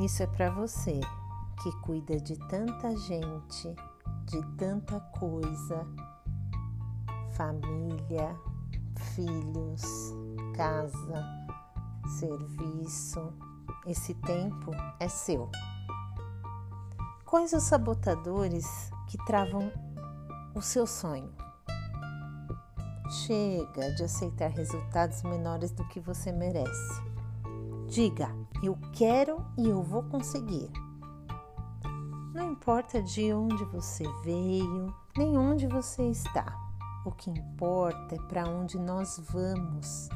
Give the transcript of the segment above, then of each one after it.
Isso é para você que cuida de tanta gente, de tanta coisa, família, filhos, casa, serviço. Esse tempo é seu. Quais os sabotadores que travam o seu sonho? Chega de aceitar resultados menores do que você merece. Diga, eu quero e eu vou conseguir. Não importa de onde você veio, nem onde você está. O que importa é para onde nós vamos.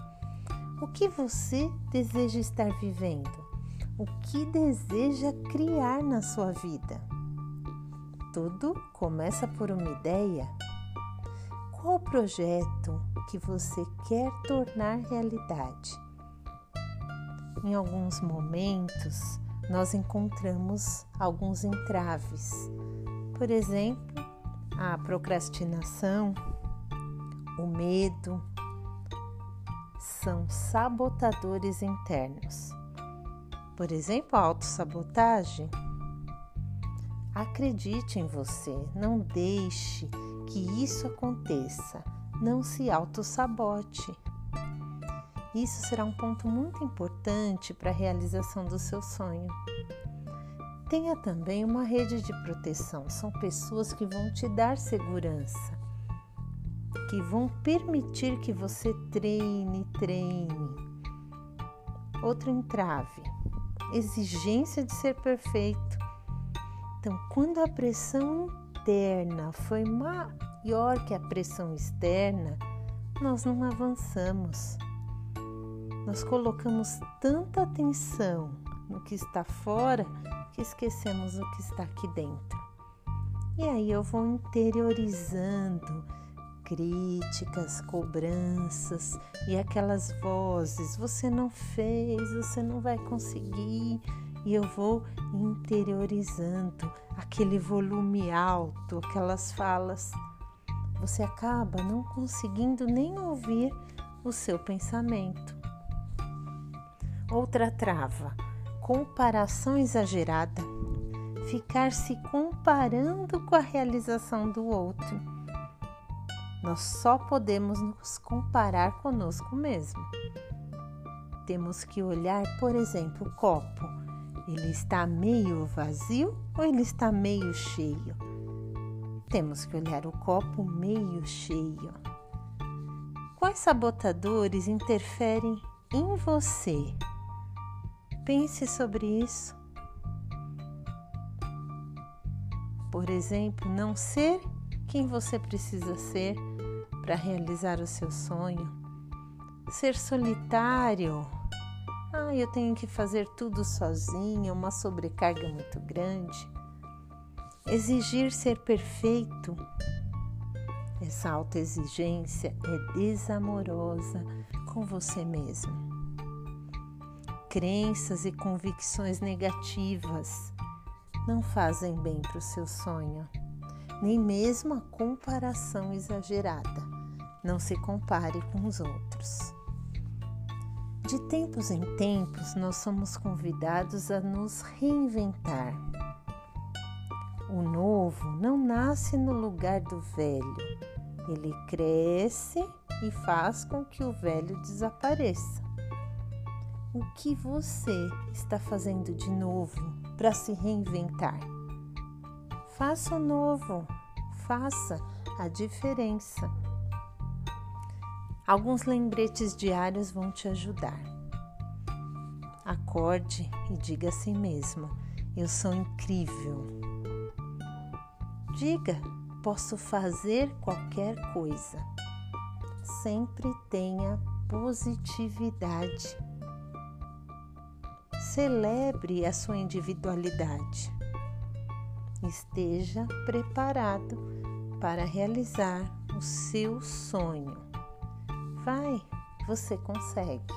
O que você deseja estar vivendo? O que deseja criar na sua vida? Tudo começa por uma ideia. Qual projeto que você quer tornar realidade? Em alguns momentos, nós encontramos alguns entraves. Por exemplo, a procrastinação, o medo, são sabotadores internos. Por exemplo, a autossabotagem. Acredite em você, não deixe que isso aconteça, não se autossabote. Isso será um ponto muito importante para a realização do seu sonho. Tenha também uma rede de proteção, são pessoas que vão te dar segurança, que vão permitir que você treine, treine. Outro entrave, exigência de ser perfeito. Então, quando a pressão interna foi maior que a pressão externa, nós não avançamos. Nós colocamos tanta atenção no que está fora que esquecemos o que está aqui dentro. E aí eu vou interiorizando críticas, cobranças e aquelas vozes: você não fez, você não vai conseguir. E eu vou interiorizando aquele volume alto, aquelas falas. Você acaba não conseguindo nem ouvir o seu pensamento. Outra trava, comparação exagerada, ficar se comparando com a realização do outro. Nós só podemos nos comparar conosco mesmo. Temos que olhar, por exemplo, o copo. Ele está meio vazio ou ele está meio cheio? Temos que olhar o copo meio cheio. Quais sabotadores interferem em você Pense sobre isso. Por exemplo, não ser quem você precisa ser para realizar o seu sonho. Ser solitário. Ah, eu tenho que fazer tudo sozinho, uma sobrecarga muito grande. Exigir ser perfeito. Essa autoexigência é desamorosa com você mesmo crenças e convicções negativas não fazem bem para o seu sonho, nem mesmo a comparação exagerada. Não se compare com os outros. De tempos em tempos, nós somos convidados a nos reinventar. O novo não nasce no lugar do velho, ele cresce e faz com que o velho desapareça o que você está fazendo de novo para se reinventar. Faça o novo, faça a diferença. Alguns lembretes diários vão te ajudar. Acorde e diga a si mesmo: Eu sou incrível. Diga: Posso fazer qualquer coisa. Sempre tenha positividade Celebre a sua individualidade. Esteja preparado para realizar o seu sonho. Vai, você consegue.